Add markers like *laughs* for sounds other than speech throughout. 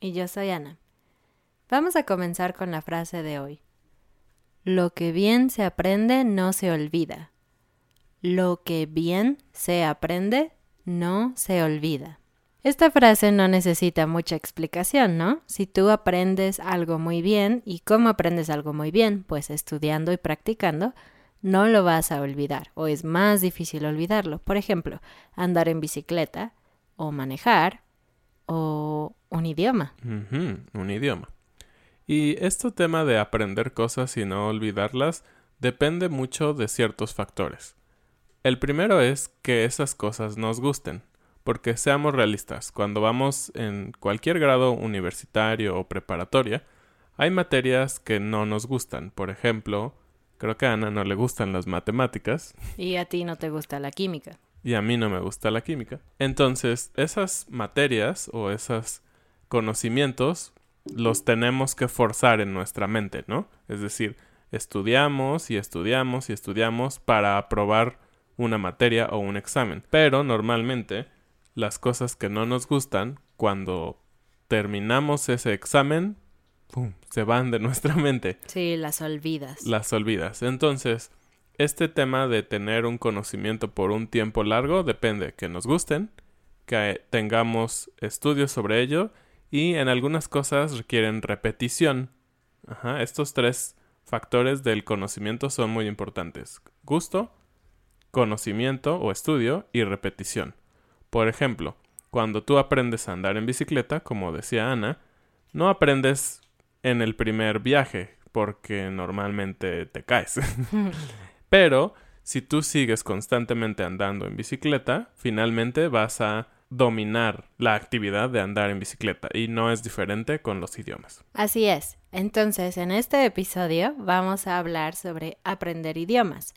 Y yo soy Ana. Vamos a comenzar con la frase de hoy. Lo que bien se aprende no se olvida. Lo que bien se aprende no se olvida. Esta frase no necesita mucha explicación, ¿no? Si tú aprendes algo muy bien, ¿y cómo aprendes algo muy bien? Pues estudiando y practicando, no lo vas a olvidar o es más difícil olvidarlo. Por ejemplo, andar en bicicleta o manejar o un idioma. Un idioma. Y este tema de aprender cosas y no olvidarlas depende mucho de ciertos factores. El primero es que esas cosas nos gusten, porque seamos realistas, cuando vamos en cualquier grado universitario o preparatoria, hay materias que no nos gustan. Por ejemplo, creo que a Ana no le gustan las matemáticas Y a ti no te gusta la química. Y a mí no me gusta la química. Entonces, esas materias o esos conocimientos los tenemos que forzar en nuestra mente, ¿no? Es decir, estudiamos y estudiamos y estudiamos para aprobar una materia o un examen. Pero normalmente las cosas que no nos gustan, cuando terminamos ese examen, ¡pum! se van de nuestra mente Sí, las olvidas. las olvidas. Entonces, este tema de tener un conocimiento por un tiempo largo depende que nos gusten, que tengamos estudios sobre ello y en algunas cosas requieren repetición. Ajá, estos tres factores del conocimiento son muy importantes. Gusto, conocimiento o estudio y repetición. Por ejemplo, cuando tú aprendes a andar en bicicleta, como decía Ana, no aprendes en el primer viaje porque normalmente te caes. *laughs* Pero si tú sigues constantemente andando en bicicleta, finalmente vas a dominar la actividad de andar en bicicleta y no es diferente con los idiomas. Así es. Entonces, en este episodio vamos a hablar sobre aprender idiomas.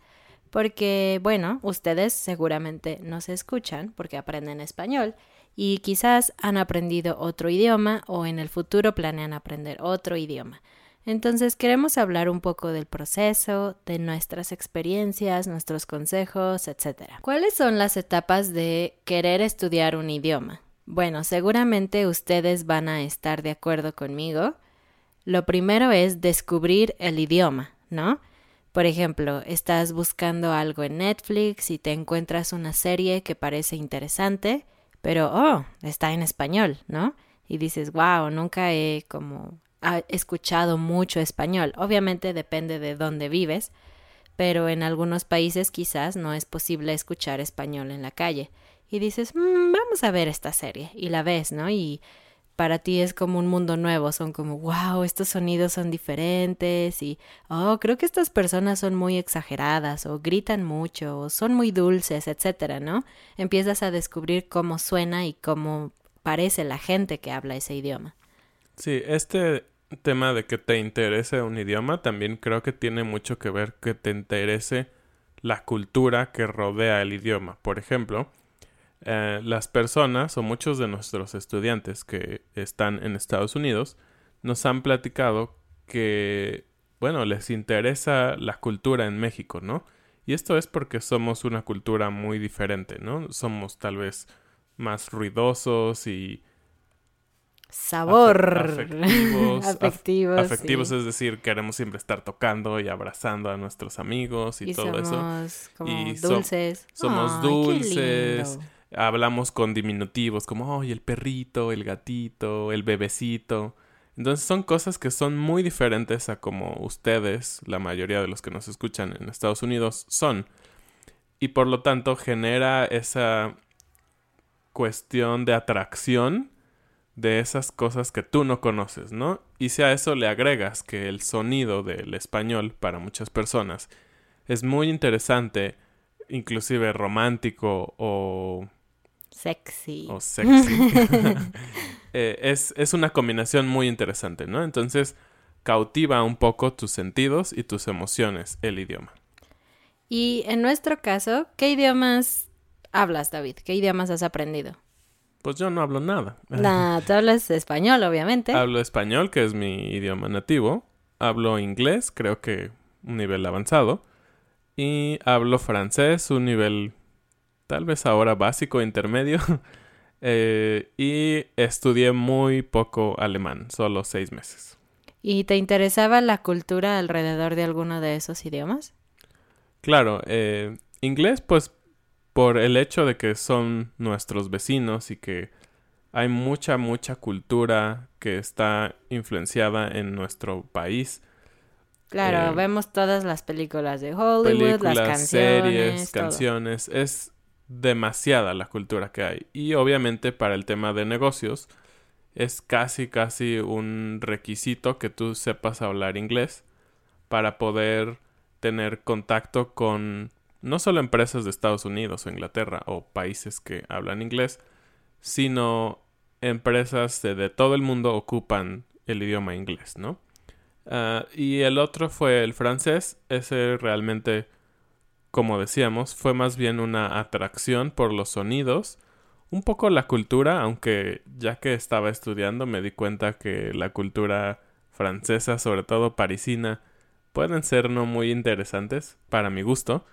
Porque, bueno, ustedes seguramente nos escuchan porque aprenden español y quizás han aprendido otro idioma o en el futuro planean aprender otro idioma. Entonces queremos hablar un poco del proceso, de nuestras experiencias, nuestros consejos, etc. ¿Cuáles son las etapas de querer estudiar un idioma? Bueno, seguramente ustedes van a estar de acuerdo conmigo. Lo primero es descubrir el idioma, ¿no? Por ejemplo, estás buscando algo en Netflix y te encuentras una serie que parece interesante, pero, oh, está en español, ¿no? Y dices, wow, nunca he como escuchado mucho español. Obviamente depende de dónde vives, pero en algunos países quizás no es posible escuchar español en la calle. Y dices, mm, vamos a ver esta serie. Y la ves, ¿no? Y para ti es como un mundo nuevo, son como, wow, estos sonidos son diferentes y, oh, creo que estas personas son muy exageradas o gritan mucho o son muy dulces, etcétera, ¿no? Empiezas a descubrir cómo suena y cómo parece la gente que habla ese idioma. Sí, este tema de que te interese un idioma también creo que tiene mucho que ver que te interese la cultura que rodea el idioma. Por ejemplo, eh, las personas o muchos de nuestros estudiantes que están en Estados Unidos nos han platicado que, bueno, les interesa la cultura en México, ¿no? Y esto es porque somos una cultura muy diferente, ¿no? Somos tal vez más ruidosos y sabor. Afectivos *laughs* afectivos, afectivos es decir queremos siempre estar tocando y abrazando a nuestros amigos y, todo eso. y dulces. somos dulces. hablamos con diminutivos como, oh, el perrito, el gatito, el bebecito. Entonces son cosas que son muy diferentes a como ustedes, la mayoría de los que nos escuchan en Estados Unidos, son. Y por lo tanto genera esa cuestión de atracción de esas cosas que tú no conoces, ¿no? Y si a eso le agregas que el sonido del español para muchas personas es muy interesante, inclusive romántico o Sexy. O sexy. *laughs* Eh, es, es una combinación muy interesante, ¿no? Entonces, cautiva un poco tus sentidos y tus emociones el idioma. Y en nuestro caso, ¿qué idiomas hablas, David? ¿Qué idiomas has aprendido? Pues yo no hablo nada. Nah, *laughs* tú hablas español, obviamente. Hablo español, que es mi idioma nativo. Hablo inglés, creo que un nivel avanzado. Y hablo francés, un nivel tal vez ahora básico, intermedio. *laughs* Eh, y estudié muy poco alemán, solo seis meses. ¿Y te interesaba la cultura alrededor de alguno de esos idiomas? Claro, eh, inglés pues por el hecho de que son nuestros vecinos y que hay mucha, mucha cultura que está influenciada en nuestro país. Claro, eh, vemos todas las películas de Hollywood, las canciones. series, canciones. Es demasiada la cultura que hay. Y obviamente para el tema de negocios es casi casi un requisito que tú sepas hablar inglés para poder tener contacto con no solo empresas de Estados Unidos o Inglaterra o países que hablan inglés, sino empresas de, todo el mundo ocupan el idioma inglés, ¿no? Ah, y el otro fue el francés, ese realmente como decíamos, fue más bien una atracción por los sonidos, un poco la cultura, aunque ya que estaba estudiando me di cuenta que la cultura francesa, sobre todo parisina, pueden ser no muy interesantes para mi gusto.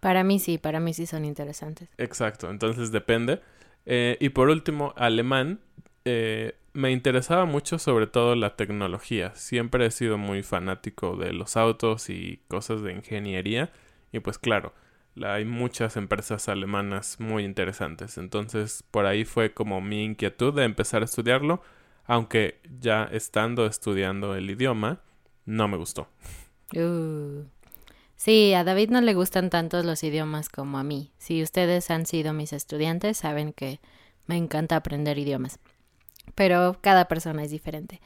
Para mí sí, para mí sí son interesantes. Exacto, entonces depende. Eh, y por último, alemán. Eh, me interesaba mucho sobre todo la tecnología. Siempre he sido muy fanático de los autos y cosas de ingeniería. Y pues claro, hay muchas empresas alemanas muy interesantes. Entonces por ahí fue como mi inquietud de empezar a estudiarlo, aunque ya estando estudiando el idioma, no me gustó. Uh. Sí, a David no le gustan tantos los idiomas como a mí. Si ustedes han sido mis estudiantes, saben que me encanta aprender idiomas. Pero cada persona es diferente.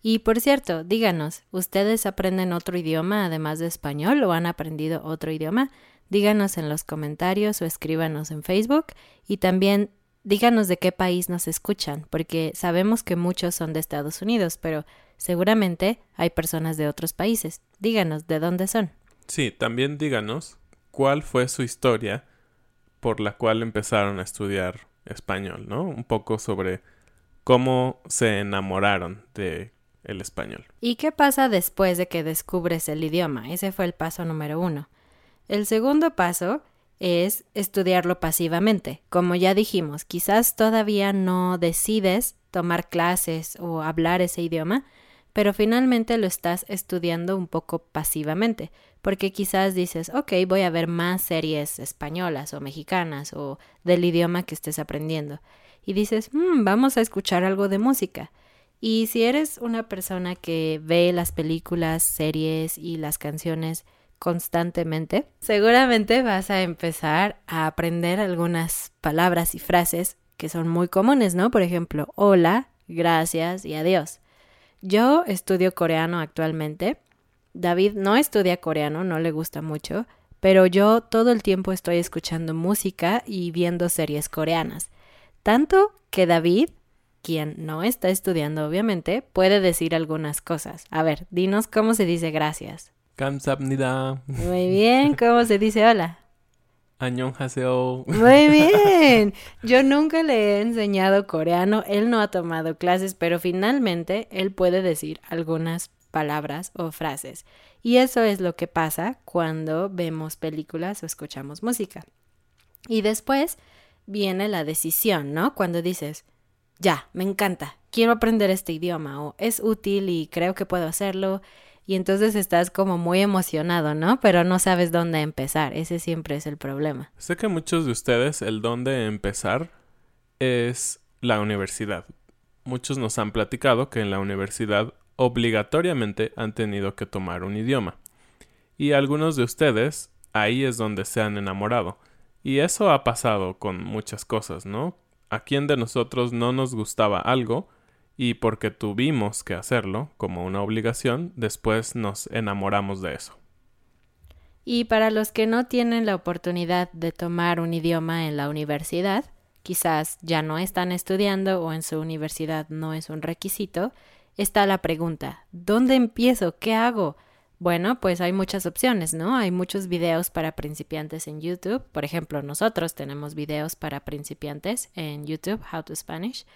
Y por cierto, díganos, ¿ustedes aprenden otro idioma además de español o han aprendido otro idioma? Díganos en los comentarios o escríbanos en Facebook y también díganos de qué país nos escuchan, porque sabemos que muchos son de Estados Unidos, pero seguramente hay personas de otros países. Díganos de dónde son. Sí, también díganos cuál fue su historia por la cual empezaron a estudiar español, ¿no? Un poco sobre cómo se enamoraron de el español. ¿Y qué pasa después de que descubres el idioma? Ese fue el paso número uno. El segundo paso es estudiarlo pasivamente. Como ya dijimos, quizás todavía no decides tomar clases o hablar ese idioma, pero finalmente lo estás estudiando un poco pasivamente, porque quizás dices, ok, voy a ver más series españolas o mexicanas o del idioma que estés aprendiendo. Y dices, "Mm, vamos a escuchar algo de música. Y si eres una persona que ve las películas, series y las canciones constantemente, seguramente vas a empezar a aprender algunas palabras y frases que son muy comunes, ¿no? Por ejemplo, hola, gracias y adiós. Yo estudio coreano actualmente. David no estudia coreano, no le gusta mucho, pero yo todo el tiempo estoy escuchando música y viendo series coreanas. Tanto que David, quien no está estudiando obviamente, puede decir algunas cosas. A ver, dinos cómo se dice gracias. Kamsahamnida. Muy bien, ¿cómo se dice hola? Añón Haseo. Muy *laughs* bien. Yo nunca le he enseñado coreano, él no ha tomado clases, pero finalmente él puede decir algunas palabras o frases. Y eso es lo que pasa cuando vemos películas o escuchamos música. Y después viene la decisión, ¿no? Cuando dices, ya, me encanta, quiero aprender este idioma o es útil y creo que puedo hacerlo y entonces estás como muy emocionado, ¿no? Pero no sabes dónde empezar. Ese siempre es el problema. Sé que muchos de ustedes el dónde empezar es la universidad. Muchos nos han platicado que en la universidad obligatoriamente han tenido que tomar un idioma. Y algunos de ustedes ahí es donde se han enamorado. Y eso ha pasado con muchas cosas, ¿no? ¿A quién de nosotros no nos gustaba algo? Y porque tuvimos que hacerlo como una obligación, después nos enamoramos de eso. Y para los que no tienen la oportunidad de tomar un idioma en la universidad, quizás ya no están estudiando o en su universidad no es un requisito, está la pregunta, ¿dónde empiezo? ¿Qué hago? Bueno, pues hay muchas opciones, ¿no? Hay muchos videos para principiantes en YouTube. Por ejemplo, nosotros tenemos videos para principiantes en YouTube, How to Spanish.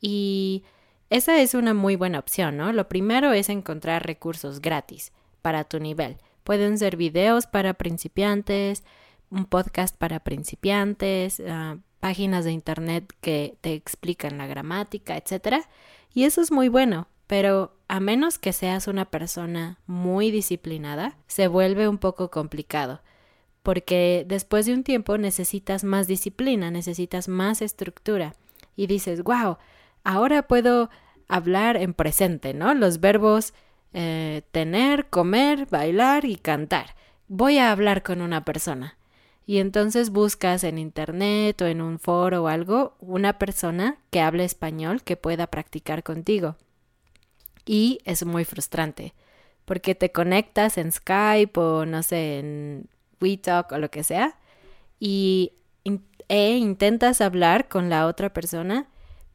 Y esa es una muy buena opción, ¿no? Lo primero es encontrar recursos gratis para tu nivel. Pueden ser videos para principiantes, un podcast para principiantes, uh, páginas de internet que te explican la gramática, etc. Y eso es muy bueno, pero a menos que seas una persona muy disciplinada, se vuelve un poco complicado, porque después de un tiempo necesitas más disciplina, necesitas más estructura y dices, wow, ahora puedo hablar en presente, ¿no? Los verbos eh, tener, comer, bailar y cantar. Voy a hablar con una persona. Y entonces buscas en internet o en un foro o algo una persona que hable español que pueda practicar contigo. Y es muy frustrante, porque te conectas en Skype o no sé, en WeTalk o lo que sea, y e intentas hablar con la otra persona,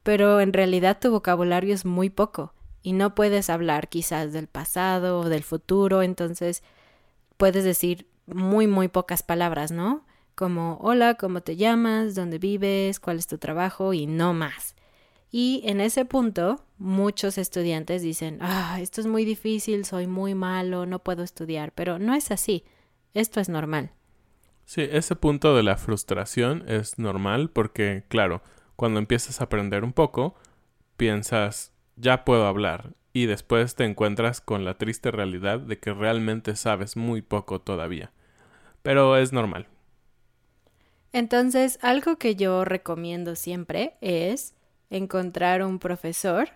pero en realidad tu vocabulario es muy poco y no puedes hablar quizás del pasado o del futuro, entonces puedes decir muy, muy pocas palabras, ¿no? Como hola, ¿cómo te llamas? ¿Dónde vives? ¿Cuál es tu trabajo? Y no más. Y en ese punto, muchos estudiantes dicen, ah, esto es muy difícil, soy muy malo, no puedo estudiar, pero no es así, esto es normal. Sí, ese punto de la frustración es normal porque, claro, cuando empiezas a aprender un poco, piensas, ya puedo hablar, y después te encuentras con la triste realidad de que realmente sabes muy poco todavía. Pero es normal. Entonces, algo que yo recomiendo siempre es encontrar un profesor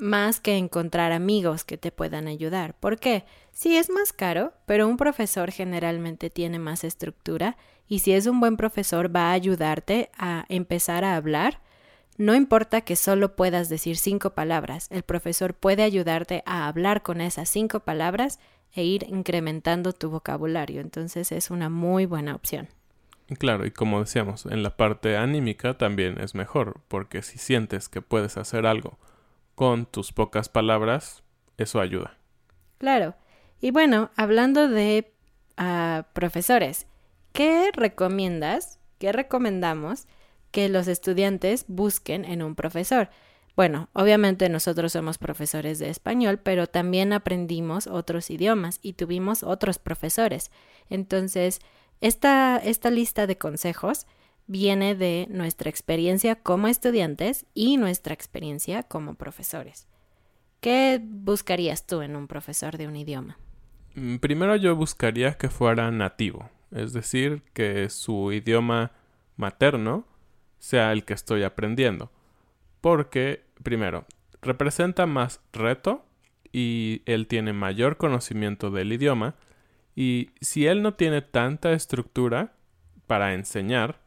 más que encontrar amigos que te puedan ayudar. ¿Por qué? Sí es más caro, pero un profesor generalmente tiene más estructura y si es un buen profesor va a ayudarte a empezar a hablar. No importa que solo puedas decir cinco palabras, el profesor puede ayudarte a hablar con esas cinco palabras e ir incrementando tu vocabulario. Entonces es una muy buena opción. Claro, y como decíamos, en la parte anímica también es mejor, porque si sientes que puedes hacer algo con tus pocas palabras, eso ayuda. Claro. Y bueno, hablando de uh, profesores, ¿qué recomiendas, qué recomendamos que los estudiantes busquen en un profesor? Bueno, obviamente nosotros somos profesores de español, pero también aprendimos otros idiomas y tuvimos otros profesores. Entonces, esta, esta lista de consejos viene de nuestra experiencia como estudiantes y nuestra experiencia como profesores. ¿Qué buscarías tú en un profesor de un idioma? Mm, Primero yo buscaría que fuera nativo, es decir, que su idioma materno sea el que estoy aprendiendo. Porque, primero, representa más reto y él tiene mayor conocimiento del idioma y si él no tiene tanta estructura para enseñar,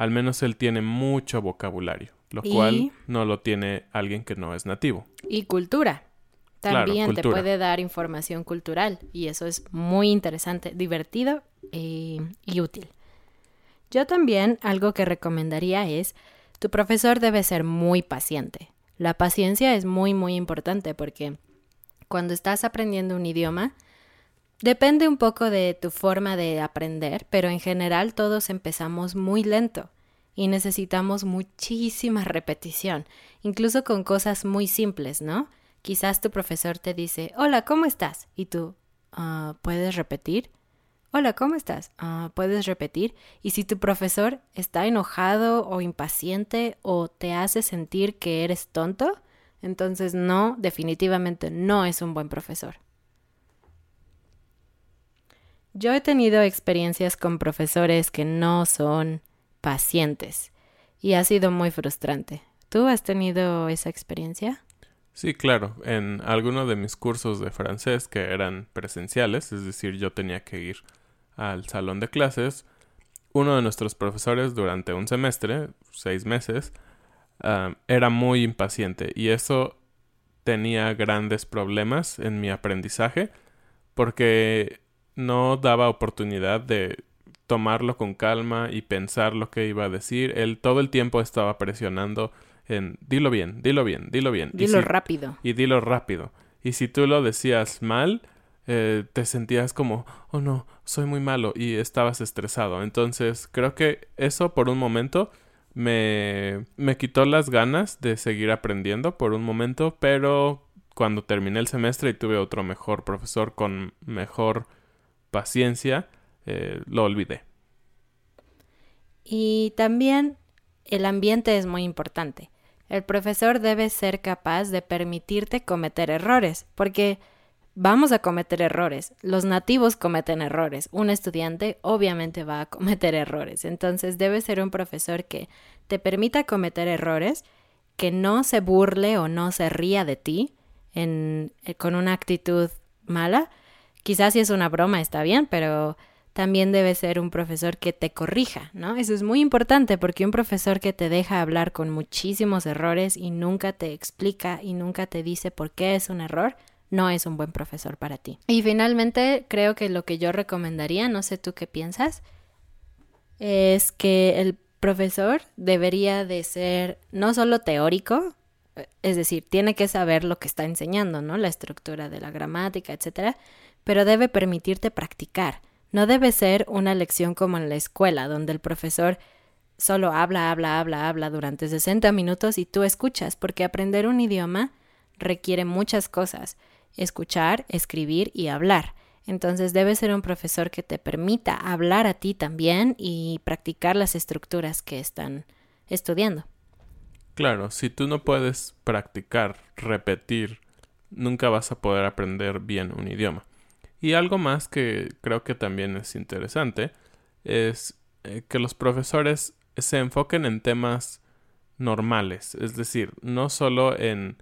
al menos él tiene mucho vocabulario, lo Y- cual no lo tiene alguien que no es nativo. Y cultura. Claro, También te puede dar información cultural y eso es muy interesante, divertido y, y útil. Yo también algo que recomendaría es, tu profesor debe ser muy paciente. La paciencia es muy, muy importante porque cuando estás aprendiendo un idioma, depende un poco de tu forma de aprender, pero en general todos empezamos muy lento y necesitamos muchísima repetición, incluso con cosas muy simples, ¿no? Quizás tu profesor te dice, hola, ¿cómo estás? Y tú, "Ah, ¿puedes repetir? Hola, ¿cómo estás? "Ah, ¿Puedes repetir? Y si tu profesor está enojado o impaciente o te hace sentir que eres tonto, entonces no, definitivamente no es un buen profesor. Yo he tenido experiencias con profesores que no son pacientes y ha sido muy frustrante. ¿Tú has tenido esa experiencia? Sí, claro. En algunos de mis cursos de francés que eran presenciales, es decir, yo tenía que ir al salón de clases, uno de nuestros profesores durante un semestre, seis meses, ah, era muy impaciente y eso tenía grandes problemas en mi aprendizaje porque no daba oportunidad de tomarlo con calma y pensar lo que iba a decir. Él todo el tiempo estaba presionando en dilo bien, dilo bien, dilo bien. Y Dilo si- rápido. y dilo rápido. Y si tú lo decías mal, eh, te sentías como, oh no, soy muy malo y estabas estresado. Entonces creo que eso por un momento me, me quitó las ganas de seguir aprendiendo por un momento, pero cuando terminé el semestre y tuve otro mejor profesor con mejor paciencia, eh, lo olvidé. Y también el ambiente es muy importante. El profesor debe ser capaz de permitirte cometer errores, porque vamos a cometer errores. Los nativos cometen errores. Un estudiante obviamente va a cometer errores. Entonces debe ser un profesor que te permita cometer errores, que no se burle o no se ría de ti en, eh, con una actitud mala. Quizás si es una broma está bien, pero también debe ser un profesor que te corrija, ¿no? Eso es muy importante porque un profesor que te deja hablar con muchísimos errores y nunca te explica y nunca te dice por qué es un error, no es un buen profesor para ti. Y finalmente, creo que lo que yo recomendaría, no sé tú qué piensas, es que el profesor debería de ser no solo teórico, eh, es decir, tiene que saber lo que está enseñando, ¿no? La estructura de la gramática, etcétera, pero debe permitirte practicar. No debe ser una lección como en la escuela, donde el profesor solo habla, habla, habla, habla durante 60 minutos y tú escuchas, porque aprender un idioma requiere muchas cosas, escuchar, escribir y hablar. Entonces debe ser un profesor que te permita hablar a ti también y practicar las estructuras que están estudiando. Claro, si tú no puedes practicar, repetir, nunca vas a poder aprender bien un idioma. Y algo más que creo que también es interesante es eh, que los profesores se enfoquen en temas normales, es decir, no solo en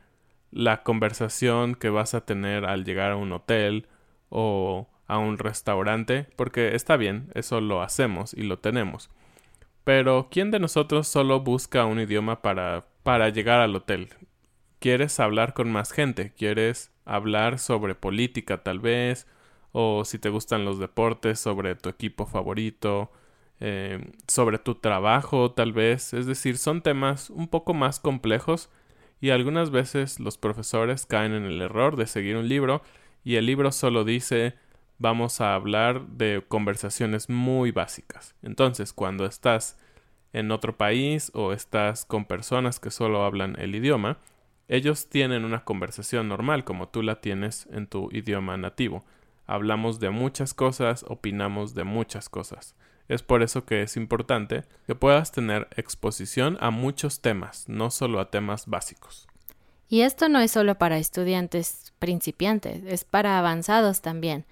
la conversación que vas a tener al llegar a un hotel o a un restaurante, porque está bien, eso lo hacemos y lo tenemos. Pero ¿quién de nosotros solo busca un idioma para, para llegar al hotel? ¿Quieres hablar con más gente? ¿Quieres hablar sobre política tal vez? O si te gustan los deportes, sobre tu equipo favorito, eh, sobre tu trabajo tal vez. Es decir, son temas un poco más complejos y algunas veces los profesores caen en el error de seguir un libro y el libro solo dice vamos a hablar de conversaciones muy básicas. Entonces, cuando estás en otro país o estás con personas que solo hablan el idioma, ellos tienen una conversación normal como tú la tienes en tu idioma nativo. Hablamos de muchas cosas, opinamos de muchas cosas. Es por eso que es importante que puedas tener exposición a muchos temas, no solo a temas básicos. Y esto no es solo para estudiantes principiantes, es para avanzados también.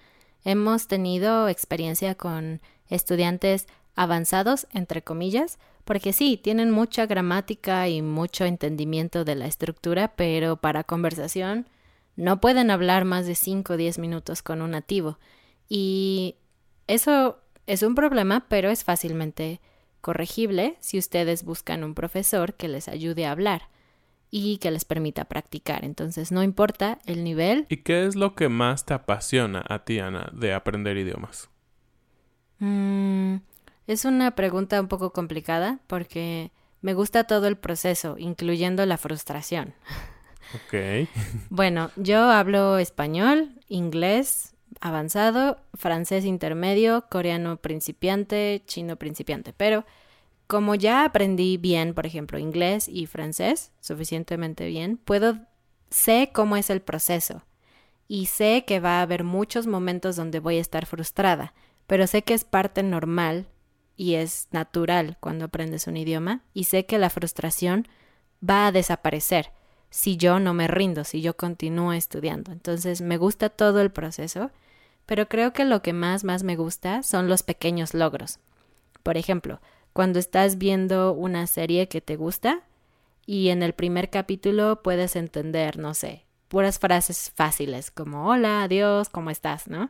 Hemos tenido experiencia con estudiantes avanzados, entre comillas, porque sí, tienen mucha gramática y mucho entendimiento de la estructura, pero para conversación no pueden hablar más de 5 o 10 minutos con un nativo. Y eso es un problema, pero es fácilmente corregible si ustedes buscan un profesor que les ayude a hablar y que les permita practicar. Entonces, no importa el nivel. ¿Y qué es lo que más te apasiona a ti, Ana, de aprender idiomas? Mm, es una pregunta un poco complicada porque me gusta todo el proceso, incluyendo la frustración. *laughs* Ok. bueno, yo hablo español, inglés avanzado, francés intermedio, coreano principiante, chino principiante, pero como ya aprendí bien, por ejemplo, inglés y francés, suficientemente bien, puedo, sé cómo es el proceso. Y sé que va a haber muchos momentos donde voy a estar frustrada, pero sé que es parte normal y es natural cuando aprendes un idioma y sé que la frustración va a desaparecer si yo no me rindo, si yo continúo estudiando. Entonces me gusta todo el proceso, pero creo que lo que más, más me gusta son los pequeños logros. Por ejemplo, cuando estás viendo una serie que te gusta y en el primer capítulo puedes entender, no sé, puras frases fáciles como hola, adiós, ¿cómo estás? ¿no?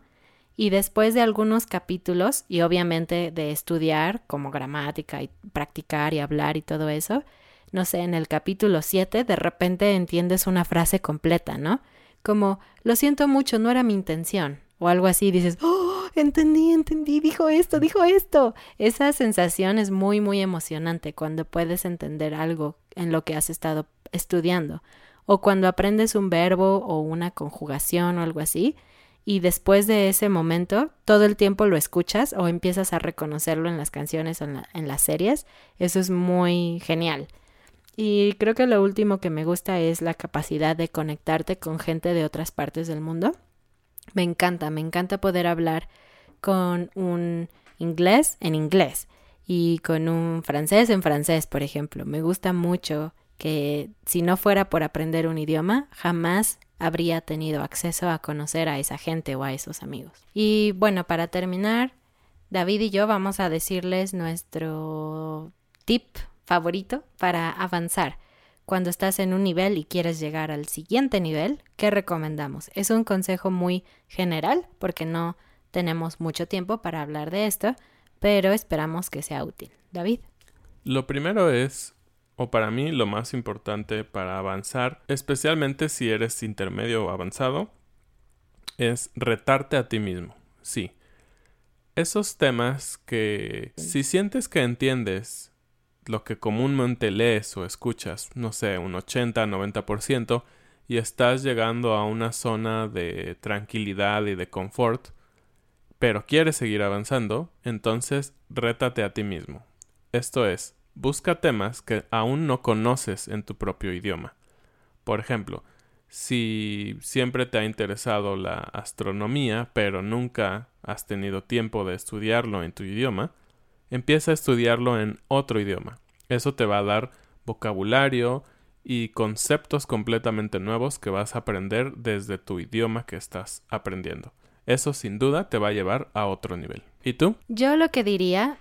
Y después de algunos capítulos y obviamente de estudiar como gramática y practicar y hablar y todo eso, no sé, en el capítulo 7 de repente entiendes una frase completa, ¿no? Como, lo siento mucho, no era mi intención. O algo así, dices, ¡oh! entendí, entendí, dijo esto, dijo esto. Esa sensación es muy, muy emocionante cuando puedes entender algo en lo que has estado estudiando. O cuando aprendes un verbo o una conjugación o algo así. Y después de ese momento, todo el tiempo lo escuchas o empiezas a reconocerlo en las canciones o en, en las series. Eso es muy genial. Y creo que lo último que me gusta es la capacidad de conectarte con gente de otras partes del mundo. Me encanta, me encanta poder hablar con un inglés en inglés y con un francés en francés, por ejemplo. Me gusta mucho que si no fuera por aprender un idioma, jamás habría tenido acceso a conocer a esa gente o a esos amigos. Y bueno, para terminar, David y yo vamos a decirles nuestro tip favorito para avanzar. Cuando estás en un nivel y quieres llegar al siguiente nivel, ¿qué recomendamos? Es un consejo muy general porque no tenemos mucho tiempo para hablar de esto, pero esperamos que sea útil. David. Lo primero es, o para mí lo más importante para avanzar, especialmente si eres intermedio o avanzado, es retarte a ti mismo. Sí. Esos temas que si sientes que entiendes lo que comúnmente lees o escuchas, no sé, un 80-90%, y estás llegando a una zona de tranquilidad y de confort, pero quieres seguir avanzando, entonces rétate a ti mismo. Esto es, busca temas que aún no conoces en tu propio idioma. Por ejemplo, si siempre te ha interesado la astronomía, pero nunca has tenido tiempo de estudiarlo en tu idioma, empieza a estudiarlo en otro idioma. Eso te va a dar vocabulario y conceptos completamente nuevos que vas a aprender desde tu idioma que estás aprendiendo eso sin duda te va a llevar a otro nivel. ¿Y tú? Yo lo que diría,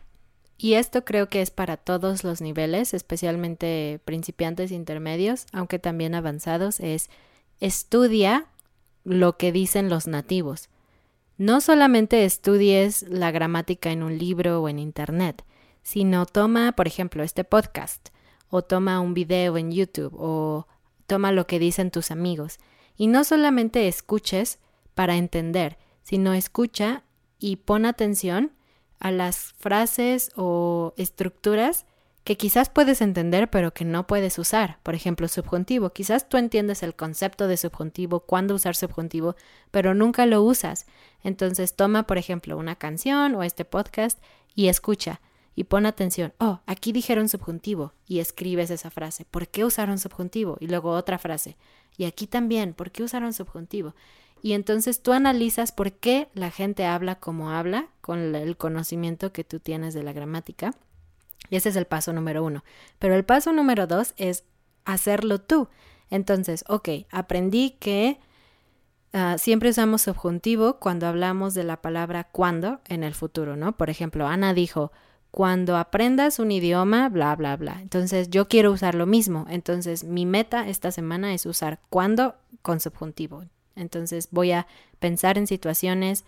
y esto creo que es para todos los niveles, especialmente principiantes intermedios, aunque también avanzados, es estudia lo que dicen los nativos. No solamente estudies la gramática en un libro o en internet, sino toma, por ejemplo, este podcast, o toma un video en YouTube, o toma lo que dicen tus amigos. Y no solamente escuches para entender, sino escucha y pon atención a las frases o estructuras que quizás puedes entender pero que no puedes usar. Por ejemplo, subjuntivo. Quizás tú entiendes el concepto de subjuntivo, cuándo usar subjuntivo, pero nunca lo usas. Entonces toma, por ejemplo, una canción o este podcast y escucha y pon atención. Oh, aquí dijeron subjuntivo y escribes esa frase. ¿Por qué usaron subjuntivo? Y luego otra frase. Y aquí también, ¿por qué usaron subjuntivo? Y entonces tú analizas por qué la gente habla como habla con el conocimiento que tú tienes de la gramática. Y ese es el paso número uno. Pero el paso número dos es hacerlo tú. Entonces, ok, aprendí que ah, siempre usamos subjuntivo cuando hablamos de la palabra cuando en el futuro, ¿no? Por ejemplo, Ana dijo, cuando aprendas un idioma, bla, bla, bla. Entonces, yo quiero usar lo mismo. Entonces, mi meta esta semana es usar cuando con subjuntivo. Entonces, voy a pensar en situaciones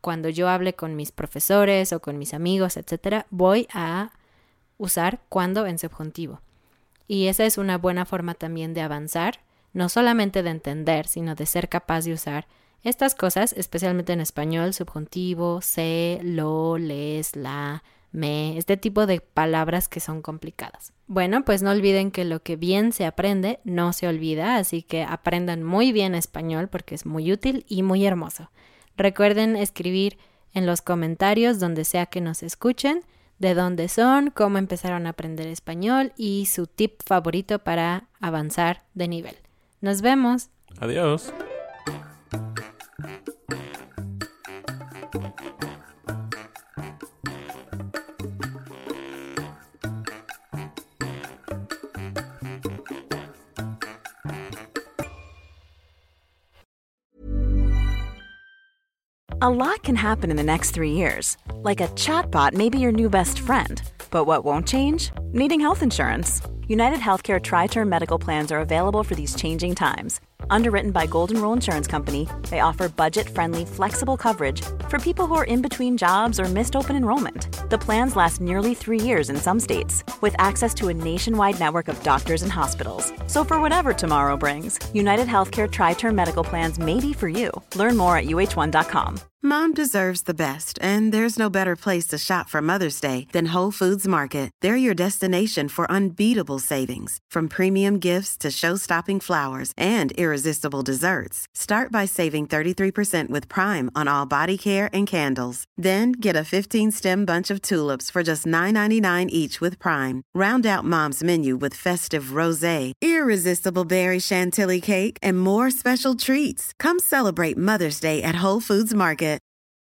cuando yo hable con mis profesores o con mis amigos, etcétera, voy a usar cuando en subjuntivo. Y esa es una buena forma también de avanzar, no solamente de entender, sino de ser capaz de usar estas cosas, especialmente en español, subjuntivo, sé, lo, les, la, me, este tipo de palabras que son complicadas. Bueno, pues no olviden que lo que bien se aprende no se olvida, así que aprendan muy bien español porque es muy útil y muy hermoso. Recuerden escribir en los comentarios donde sea que nos escuchen de dónde son, cómo empezaron a aprender español y su tip favorito para avanzar de nivel. Nos vemos. Adiós. A lot can happen in the next three years. Like a chatbot may be your new best friend. But what won't change? Needing health insurance. United Healthcare Tri Term Medical Plans are available for these changing times. Underwritten by Golden Rule Insurance Company, they offer budget friendly, flexible coverage for people who are in between jobs or missed open enrollment. The plans last nearly three years in some states, with access to a nationwide network of doctors and hospitals. So, for whatever tomorrow brings, United Healthcare Tri Term Medical Plans may be for you. Learn more at uh1.com. Mom deserves the best, and there's no better place to shop for Mother's Day than Whole Foods Market. They're your destination for unbeatable savings, from premium gifts to show-stopping flowers and irresistible desserts. Start by saving 33% with Prime on all body care and candles. Then get a 15-stem bunch of tulips for just $9.99 each with Prime. Round out Mom's menu with festive rosé, irresistible berry chantilly cake, and more special treats. Come celebrate Mother's Day at Whole Foods Market.